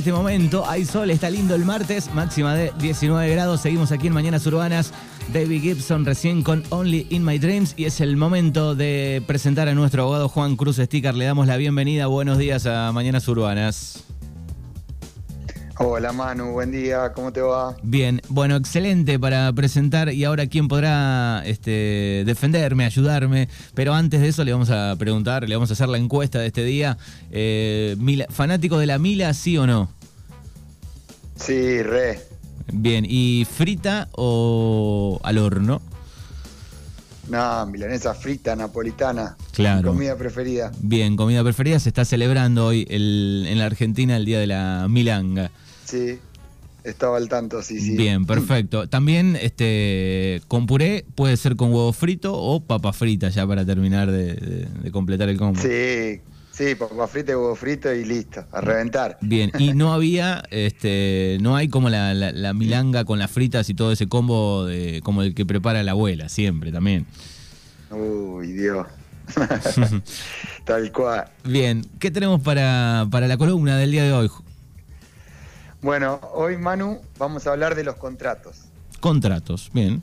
este momento. Hay sol, está lindo el martes, máxima de 19 grados. Seguimos aquí en Mañanas Urbanas. David Gibson recién con Only in My Dreams y es el momento de presentar a nuestro abogado Juan Cruz Sticker. Le damos la bienvenida. Buenos días a Mañanas Urbanas. Hola Manu, buen día, ¿cómo te va? Bien, bueno, excelente para presentar y ahora quién podrá este, defenderme, ayudarme, pero antes de eso le vamos a preguntar, le vamos a hacer la encuesta de este día. Eh, ¿Fanático de la Mila, sí o no? Sí, re. Bien, ¿y frita o al horno? No, milanesa frita, napolitana. Claro. comida preferida. Bien, comida preferida. Se está celebrando hoy en la Argentina el Día de la Milanga. Sí, estaba al tanto, sí, sí. Bien, perfecto. También este con puré puede ser con huevo frito o papa frita ya para terminar de, completar el combo. Sí, sí, papa frita y huevo frito y listo, a reventar. Bien, y no había, este, no hay como la, la milanga con las fritas y todo ese combo de, como el que prepara la abuela, siempre también. Uy, Dios. Tal cual. Bien, ¿qué tenemos para, para la columna del día de hoy? Bueno, hoy Manu vamos a hablar de los contratos. Contratos, bien.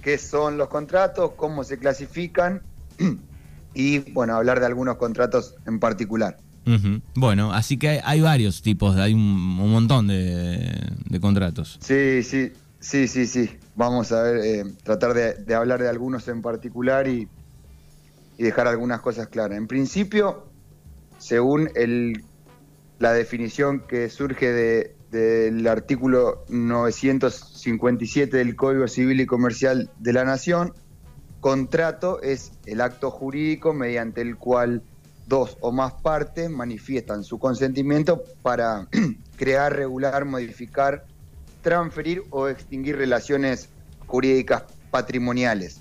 ¿Qué son los contratos? ¿Cómo se clasifican? y bueno, hablar de algunos contratos en particular. Bueno, así que hay, varios tipos, hay un, montón de, contratos. Sí, sí, sí, sí, sí. Vamos a ver, eh, tratar de, hablar de algunos en particular y, y dejar algunas cosas claras. En principio, según el, la definición que surge de, del artículo 957 del Código Civil y Comercial de la Nación, contrato es el acto jurídico mediante el cual dos o más partes manifiestan su consentimiento para crear, regular, modificar, transferir o extinguir relaciones jurídicas patrimoniales.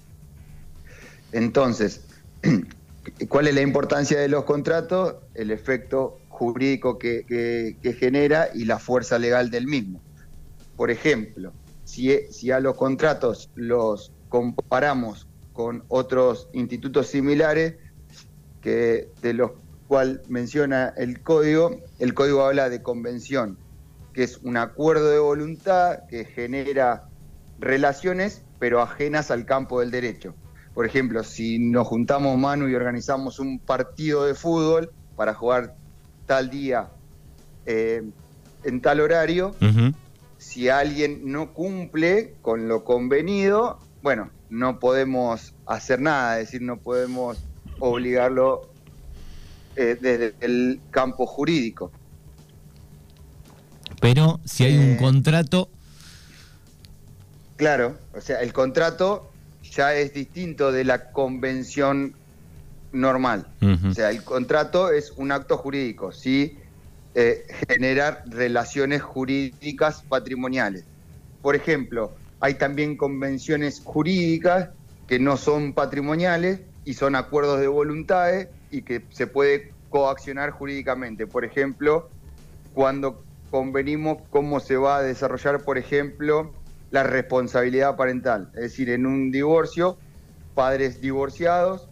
Entonces, ¿cuál es la importancia de los contratos? El efecto jurídico que, genera y la fuerza legal del mismo. Por ejemplo, si, si a los contratos los comparamos con otros institutos similares, que de los cuales menciona el código, el código habla de convención, que es un acuerdo de voluntad que genera relaciones, pero ajenas al campo del derecho. Por ejemplo, si nos juntamos mano y organizamos un partido de fútbol para jugar tal día, eh, en tal horario, si alguien no cumple con lo convenido, bueno, no podemos hacer nada, es decir, no podemos obligarlo eh, desde el campo jurídico. Pero si hay un eh, contrato... Claro, o sea, el contrato ya es distinto de la convención normal. O sea, el contrato es un acto jurídico, ¿sí? Eh, generar relaciones jurídicas patrimoniales. Por ejemplo, hay también convenciones jurídicas que no son patrimoniales y son acuerdos de voluntades y que se puede coaccionar jurídicamente. Por ejemplo, cuando convenimos cómo se va a desarrollar, por ejemplo, la responsabilidad parental. Es decir, en un divorcio, padres divorciados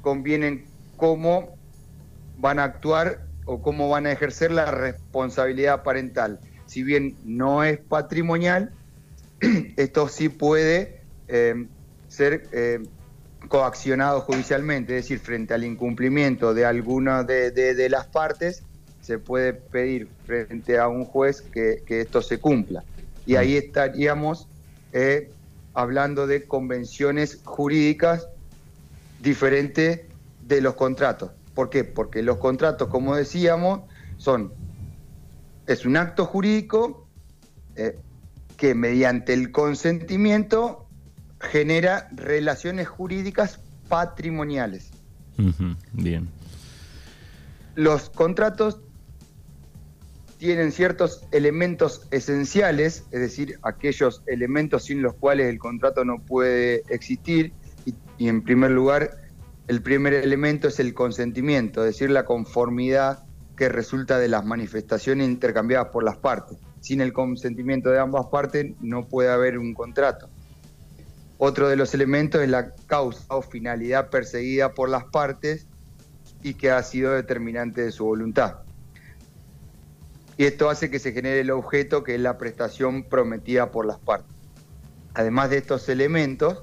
convienen cómo van a actuar o cómo van a ejercer la responsabilidad parental. Si bien no es patrimonial, esto sí puede eh, ser eh, coaccionado judicialmente, es decir, frente al incumplimiento de alguna de, las partes, se puede pedir frente a un juez que, esto se cumpla. Y ahí estaríamos eh, hablando de convenciones jurídicas diferente de los contratos. ¿Por qué? Porque los contratos, como decíamos, son es un acto jurídico eh, que mediante el consentimiento genera relaciones jurídicas patrimoniales. bien. Los contratos tienen ciertos elementos esenciales, es decir, aquellos elementos sin los cuales el contrato no puede existir, y, en primer lugar, el primer elemento es el consentimiento, es decir, la conformidad que resulta de las manifestaciones intercambiadas por las partes. Sin el consentimiento de ambas partes no puede haber un contrato. Otro de los elementos es la causa o finalidad perseguida por las partes y que ha sido determinante de su voluntad. y esto hace que se genere el objeto que es la prestación prometida por las partes. Además de estos elementos,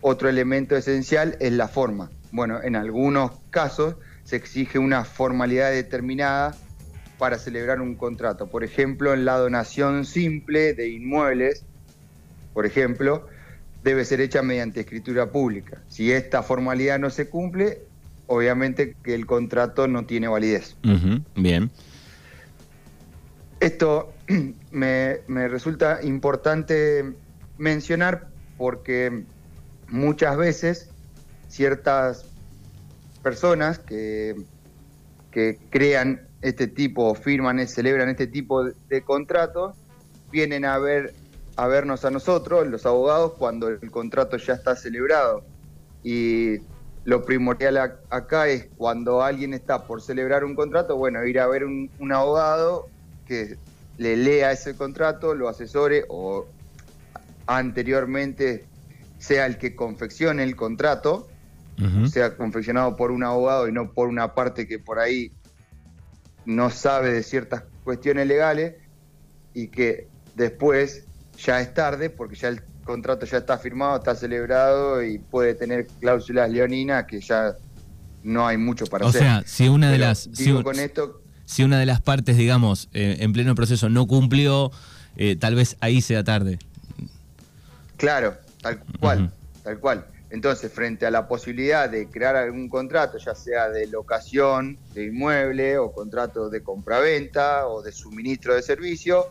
otro elemento esencial es la forma. Bueno, en algunos casos se exige una formalidad determinada para celebrar un contrato. Por ejemplo, en la donación simple de inmuebles, por ejemplo, debe ser hecha mediante escritura pública. Si esta formalidad no se cumple, obviamente que el contrato no tiene validez. bien. Esto me, resulta importante mencionar porque muchas veces ciertas personas que, que crean este tipo, firman, celebran este tipo de, contratos, vienen a ver a vernos a nosotros, los abogados, cuando el contrato ya está celebrado. Y lo primordial acá es cuando alguien está por celebrar un contrato, bueno, ir a ver un, abogado que le lea ese contrato, lo asesore o anteriormente sea el que confeccione el contrato, sea confeccionado por un abogado y no por una parte que por ahí no sabe de ciertas cuestiones legales y que después ya es tarde porque ya el contrato ya está firmado, está celebrado y puede tener cláusulas leoninas que ya no hay mucho para hacer. O sea, si una de las si, con esto, si una de las partes, digamos, eh, en pleno proceso no cumplió, eh, tal vez ahí sea tarde. Claro, tal cual, tal cual. Entonces, frente a la posibilidad de crear algún contrato, ya sea de locación de inmueble o contrato de compraventa o de suministro de servicio,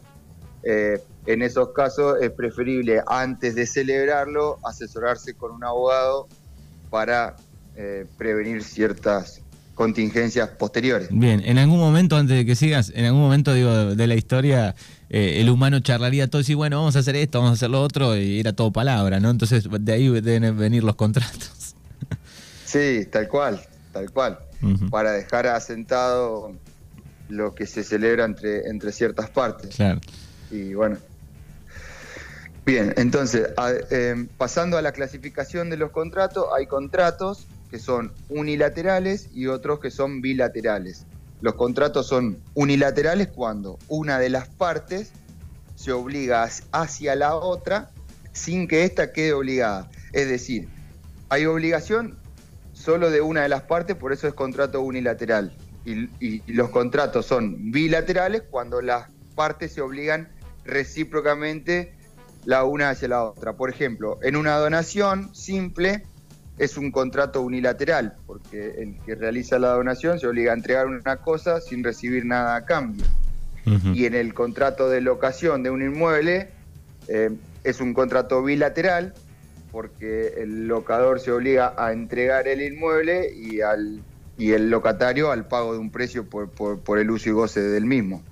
eh, en esos casos es preferible antes de celebrarlo asesorarse con un abogado para eh, prevenir ciertas contingencias posteriores. Bien, en algún momento, antes de que sigas, en algún momento digo de la historia, eh, el humano charlaría todo y decir, bueno, vamos a hacer esto, vamos a hacer lo otro, y era todo palabra, ¿no? Entonces de ahí deben venir los contratos. Sí, tal cual, tal cual, para dejar asentado lo que se celebra entre, entre ciertas partes. Claro. Y bueno. Bien, entonces, eh, pasando a la clasificación de los contratos, hay contratos que son unilaterales y otros que son bilaterales. Los contratos son unilaterales cuando una de las partes se obliga hacia la otra sin que ésta quede obligada. Es decir, hay obligación solo de una de las partes, por eso es contrato unilateral. Y, y los contratos son bilaterales cuando las partes se obligan recíprocamente la una hacia la otra. Por ejemplo, en una donación simple, es un contrato unilateral, porque el que realiza la donación se obliga a entregar una cosa sin recibir nada a cambio. Y en el contrato de locación de un inmueble eh, es un contrato bilateral, porque el locador se obliga a entregar el inmueble y, al, y el locatario al pago de un precio por, por, el uso y goce del mismo.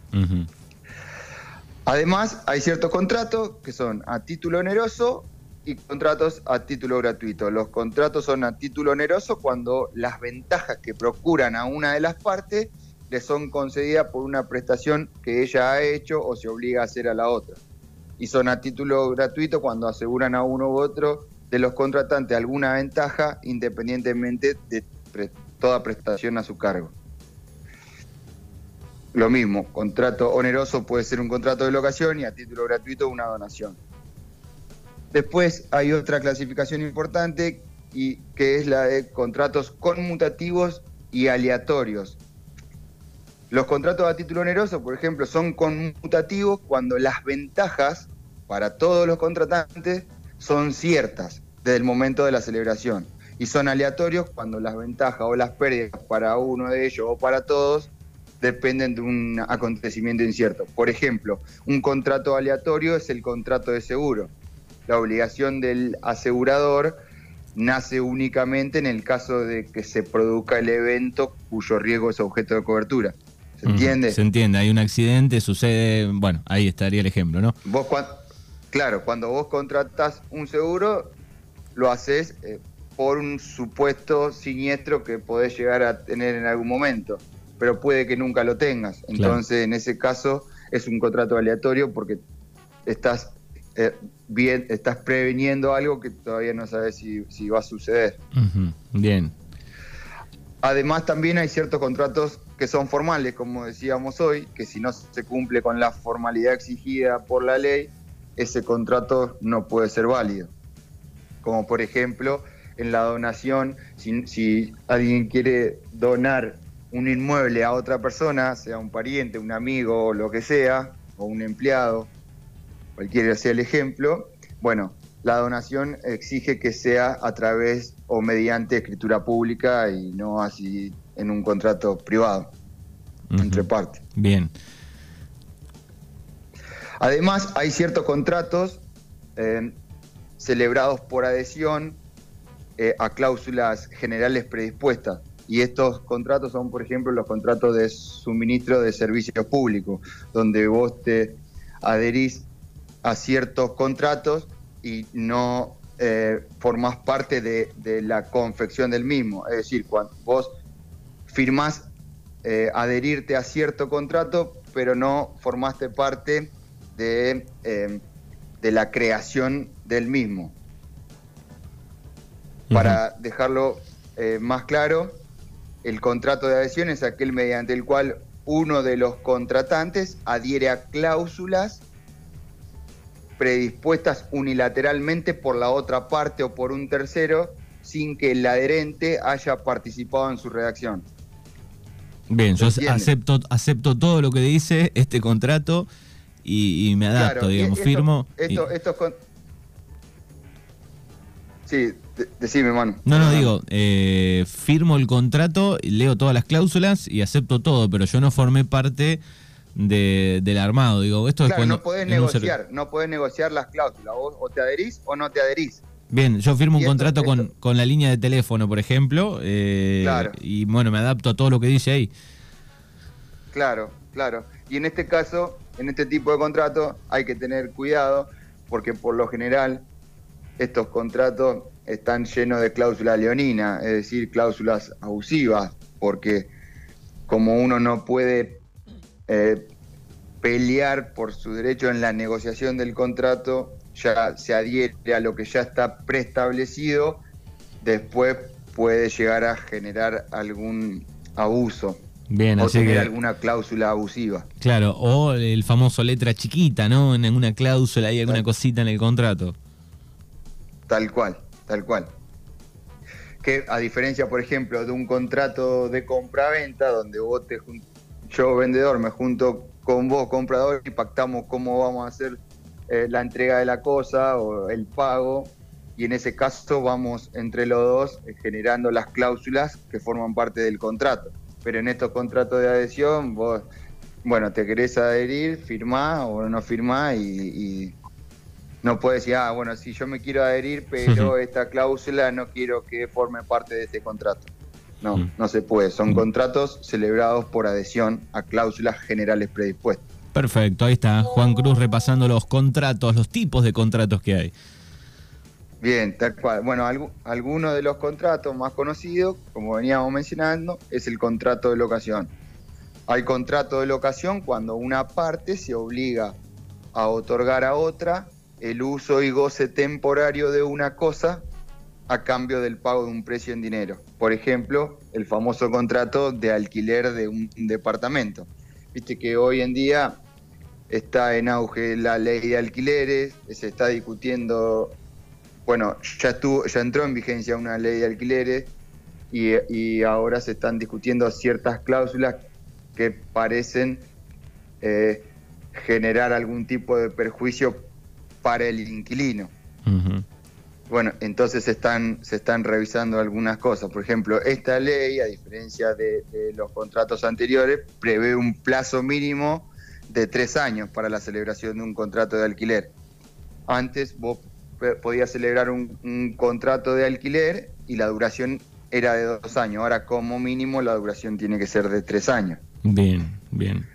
Además, hay ciertos contratos que son a título oneroso y contratos a título gratuito. Los contratos son a título oneroso cuando las ventajas que procuran a una de las partes le son concedidas por una prestación que ella ha hecho o se obliga a hacer a la otra. Y son a título gratuito cuando aseguran a uno u otro de los contratantes alguna ventaja independientemente de toda prestación a su cargo. Lo mismo, contrato oneroso puede ser un contrato de locación y a título gratuito una donación. Después hay otra clasificación importante y que es la de contratos conmutativos y aleatorios. Los contratos a título oneroso, por ejemplo, son conmutativos cuando las ventajas para todos los contratantes son ciertas desde el momento de la celebración y son aleatorios cuando las ventajas o las pérdidas para uno de ellos o para todos dependen de un acontecimiento incierto. Por ejemplo, un contrato aleatorio es el contrato de seguro la obligación del asegurador nace únicamente en el caso de que se produzca el evento cuyo riesgo es objeto de cobertura. ¿Se entiende? Se entiende, hay un accidente, sucede, bueno, ahí estaría el ejemplo, ¿no? Vos claro, cuando vos contratás un seguro, lo haces eh, por un supuesto siniestro que podés llegar a tener en algún momento, pero puede que nunca lo tengas. Entonces, en ese caso, es un contrato aleatorio porque estás eh, bien, estás previniendo algo que todavía no sabes si, va a suceder. Bien. Además, también hay ciertos contratos que son formales, como decíamos hoy, que si no se cumple con la formalidad exigida por la ley, ese contrato no puede ser válido. Como por ejemplo, en la donación, si, alguien quiere donar un inmueble a otra persona, sea un pariente, un amigo o lo que sea, o un empleado, cualquiera sea el ejemplo, bueno, la donación exige que sea a través o mediante escritura pública y no así en un contrato privado entre partes. Bien. Además, hay ciertos contratos eh, celebrados por adhesión eh, a cláusulas generales predispuestas. Y estos contratos son, por ejemplo, los contratos de suministro de servicios públicos, donde vos te adherís a ciertos contratos y no eh, formás parte de, la confección del mismo. Es decir, cuando vos firmás eh, adherirte a cierto contrato, pero no formaste parte de, eh, de la creación del mismo. Para dejarlo eh, más claro, el contrato de adhesión es aquel mediante el cual uno de los contratantes adhiere a cláusulas predispuestas unilateralmente por la otra parte o por un tercero sin que el adherente haya participado en su redacción. Bien, yo acepto, acepto todo lo que dice este contrato y, me adapto, digamos, firmo. Esto, Sí, decime, mano. No, no, digo, eh, firmo el contrato, leo todas las cláusulas y acepto todo, pero yo no formé parte del armado. Digo, esto claro, no podés negociar, no podés negociar las cláusulas. o te adherís o no te adherís. Bien, yo firmo un contrato con, con, la línea de teléfono, por ejemplo, eh, claro. y bueno, me adapto a todo lo que dice ahí. Claro, claro. Y en este caso, en este tipo de contrato, hay que tener cuidado, porque por lo general estos contratos están llenos de cláusulas leoninas, es decir, cláusulas abusivas, porque como uno no puede eh, pelear por su derecho en la negociación del contrato, ya se adhiere a lo que ya está preestablecido, después puede llegar a generar algún abuso. Bien, o tener alguna cláusula abusiva. Claro, o el famoso letra chiquita, ¿no? En alguna cláusula hay alguna cosita en el contrato. Tal cual, tal cual. Que a diferencia, por ejemplo, de un contrato de compra-venta, donde vos te yo vendedor me junto con vos comprador y pactamos cómo vamos a hacer eh, la entrega de la cosa o el pago, y en ese caso vamos entre los dos eh, generando las cláusulas que forman parte del contrato. Pero en estos contratos de adhesión, vos, bueno, te querés adherir, firmás o no firmás y no puedes decir, ah, bueno, si yo me quiero adherir, pero esta cláusula no quiero que forme parte de este contrato. No, mm. no se puede. Son mm. contratos celebrados por adhesión a cláusulas generales predispuestas. Perfecto, ahí está Juan Cruz repasando los contratos, los tipos de contratos que hay. Bien, tal cual. Bueno, alguno de los contratos más conocidos, como veníamos mencionando, es el contrato de locación. Hay contrato de locación cuando una parte se obliga a otorgar a otra el uso y goce temporario de una cosa a cambio del pago de un precio en dinero. Por ejemplo, el famoso contrato de alquiler de un departamento. Viste que hoy en día está en auge la ley de alquileres, se está discutiendo, bueno, ya estuvo, ya entró en vigencia una ley de alquileres y, ahora se están discutiendo ciertas cláusulas que parecen eh, generar algún tipo de perjuicio para el inquilino. Bueno, entonces se están, se están revisando algunas cosas. Por ejemplo, esta ley, a diferencia de, los contratos anteriores, prevé un plazo mínimo de tres años para la celebración de un contrato de alquiler. Antes vos podías celebrar un, un, contrato de alquiler y la duración era de dos años. Ahora como mínimo la duración tiene que ser de tres años. Bien, bien.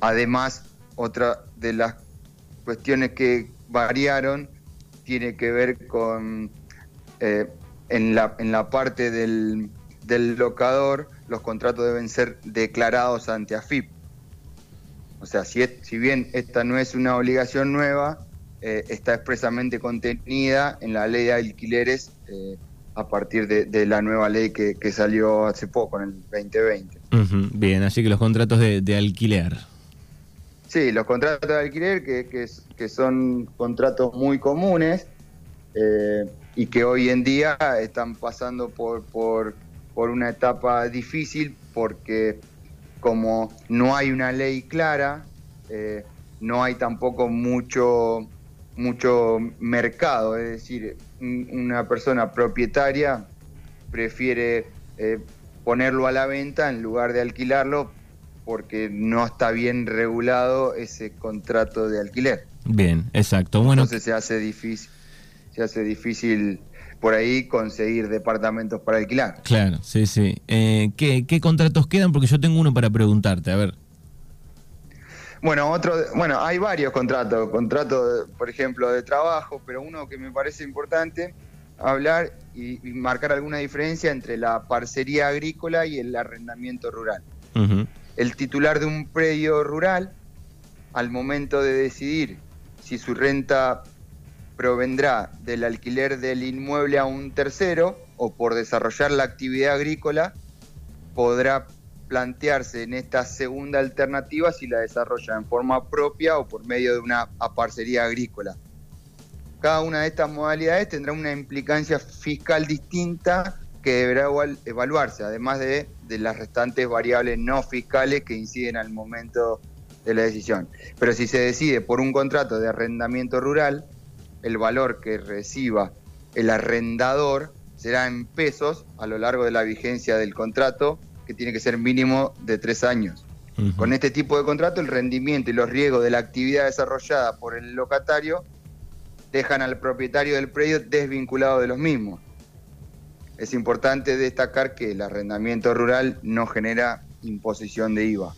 Además, otra de las cuestiones que variaron tiene que ver con eh, en, la, en la parte del, del locador, los contratos deben ser declarados ante AFIP. O sea, si, si bien esta no es una obligación nueva, eh, está expresamente contenida en la ley de alquileres eh, a partir de, la nueva ley que, salió hace poco, en el 2020. Bien, así que los contratos de, alquiler. Sí, los contratos de alquiler que, que, son contratos muy comunes eh, y que hoy en día están pasando por, por, por una etapa difícil porque como no hay una ley clara, eh, no hay tampoco mucho, mucho mercado, es decir, una persona propietaria prefiere eh, ponerlo a la venta en lugar de alquilarlo porque no está bien regulado ese contrato de alquiler. Bien, exacto. Bueno, entonces se hace difícil, se hace difícil por ahí conseguir departamentos para alquilar. Claro, sí, sí. Eh, ¿qué, ¿Qué contratos quedan? Porque yo tengo uno para preguntarte, a ver. Bueno, otro, bueno, hay varios contratos, contratos, por ejemplo, de trabajo, pero uno que me parece importante hablar y, marcar alguna diferencia entre la parcería agrícola y el arrendamiento rural. El titular de un predio rural, al momento de decidir si su renta provendrá del alquiler del inmueble a un tercero o por desarrollar la actividad agrícola, podrá plantearse en esta segunda alternativa si la desarrolla en forma propia o por medio de una parcería agrícola. Cada una de estas modalidades tendrá una implicancia fiscal distinta que deberá evaluarse, además de, de las restantes variables no fiscales que inciden al momento de la decisión. Pero si se decide por un contrato de arrendamiento rural, el valor que reciba el arrendador será en pesos a lo largo de la vigencia del contrato que tiene que ser mínimo de tres años. Con este tipo de contrato, el rendimiento y los riesgos de la actividad desarrollada por el locatario dejan al propietario del predio desvinculado de los mismos. Es importante destacar que el arrendamiento rural no genera imposición de IVA.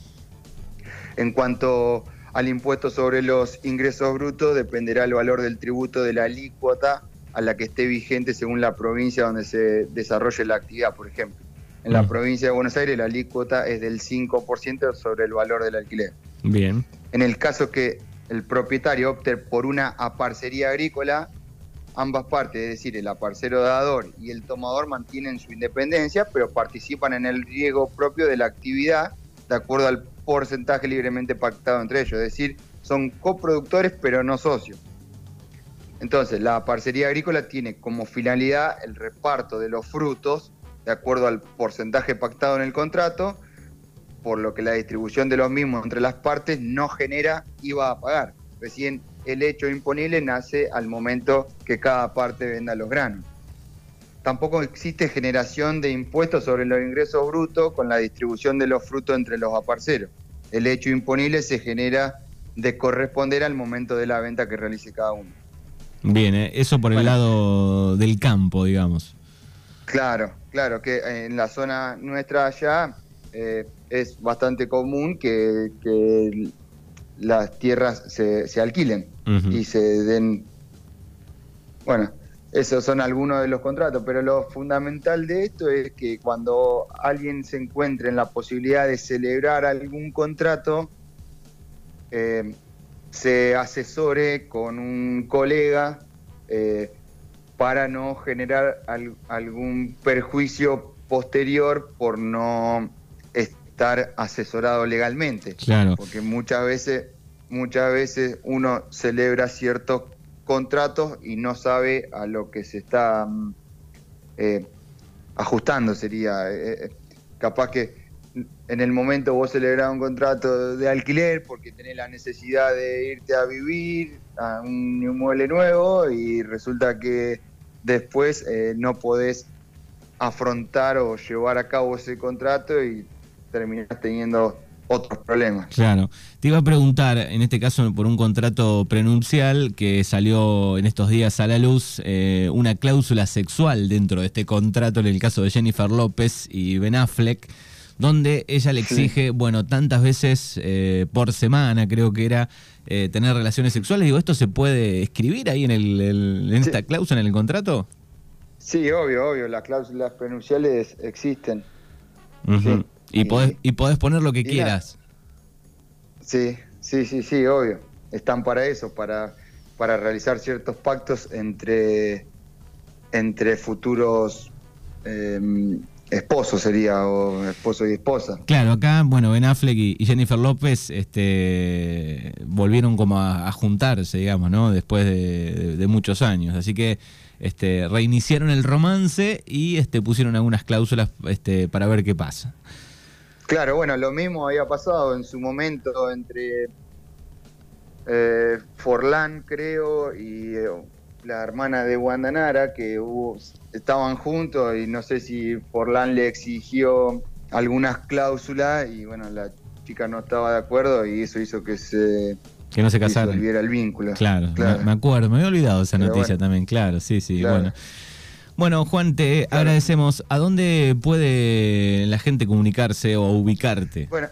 En cuanto al impuesto sobre los ingresos brutos, dependerá el valor del tributo de la alícuota a la que esté vigente según la provincia donde se desarrolle la actividad, por ejemplo. En la mm. provincia de Buenos Aires la alícuota es del 5% sobre el valor del alquiler. Bien. En el caso que el propietario opte por una aparcería agrícola, ambas partes, es decir, el aparcero dador y el tomador mantienen su independencia, pero participan en el riesgo propio de la actividad de acuerdo al porcentaje libremente pactado entre ellos, es decir, son coproductores pero no socios. Entonces, la parcería agrícola tiene como finalidad el reparto de los frutos de acuerdo al porcentaje pactado en el contrato, por lo que la distribución de los mismos entre las partes no genera IVA a pagar. Recién el hecho imponible nace al momento que cada parte venda los granos. Tampoco existe generación de impuestos sobre los ingresos brutos con la distribución de los frutos entre los aparceros. El hecho imponible se genera de corresponder al momento de la venta que realice cada uno. Bien, eh, eso por el lado del campo, digamos. Claro, claro, que en la zona nuestra allá eh, es bastante común que, las tierras se, alquilen y se den... Bueno, esos son algunos de los contratos, pero lo fundamental de esto es que cuando alguien se encuentre en la posibilidad de celebrar algún contrato, eh, se asesore con un colega eh, para no generar algún perjuicio posterior por no estar asesorado legalmente. Claro. Porque muchas veces, muchas veces uno celebra ciertos contratos y no sabe a lo que se está mm, eh, ajustando, sería. Eh, eh, capaz que en el momento vos celebrás un contrato de alquiler porque tenés la necesidad de irte a vivir a un inmueble nuevo y resulta que después eh, no podés afrontar o llevar a cabo ese contrato y terminás teniendo otros problemas. Claro. Te iba a preguntar, en este caso por un contrato prenuncial que salió en estos días a la luz, eh, una cláusula sexual dentro de este contrato en el caso de Jennifer López y Ben Affleck donde ella le exige, bueno, tantas veces eh, por semana, creo que era, eh, tener relaciones sexuales. Digo, ¿esto se puede escribir ahí en, el, en esta cláusula, en el contrato? Sí, obvio, obvio, las cláusulas pronunciales existen. Y, podés, y podés poner lo que quieras. Sí, sí, sí, sí, obvio. Están para eso, para, para realizar ciertos pactos entre entre futuros em, esposos sería, o esposo y esposa. Claro, acá, bueno, Ben Affleck y Jennifer López este, volvieron como a, juntarse, digamos, ¿no? Después de, muchos años. Así que este, reiniciaron el romance y este, pusieron algunas cláusulas este, para ver qué pasa. Claro, bueno, lo mismo había pasado en su momento entre eh, Forlán, creo, y eh, la hermana de Guandanara, que estaban juntos y no sé si Forlán le exigió algunas cláusulas y bueno, la chica no estaba de acuerdo y eso hizo que se que no se casaran. el vínculo. Claro, Me, acuerdo, me había olvidado esa noticia también, claro, sí, sí, bueno. Bueno, Juan, te agradecemos. ¿A dónde puede la gente comunicarse o ubicarte? Bueno,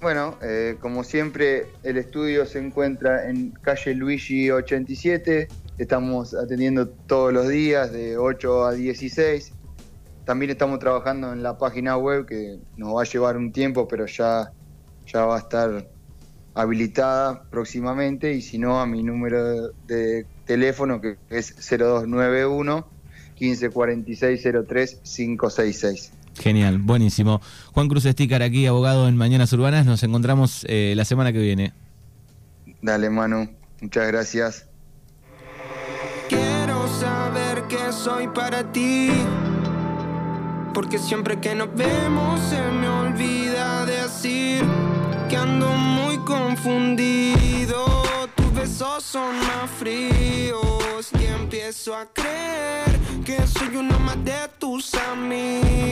bueno eh, como siempre, el estudio se encuentra en calle Luigi 87. Estamos atendiendo todos los días de 8 a 16. También estamos trabajando en la página web que nos va a llevar un tiempo, pero ya, ya va a estar habilitada próximamente y si no a mi número de teléfono que es 0291 1546 03 566. Genial, buenísimo. Juan Cruz Estícar aquí, abogado en Mañanas Urbanas. Nos encontramos eh, la semana que viene. Dale, Manu. Muchas gracias. Quiero saber que soy para ti. Porque siempre que nos vemos se me olvida decir que ando muy confundido. Besos son más fríos y empiezo a creer que soy uno más de tus amigos.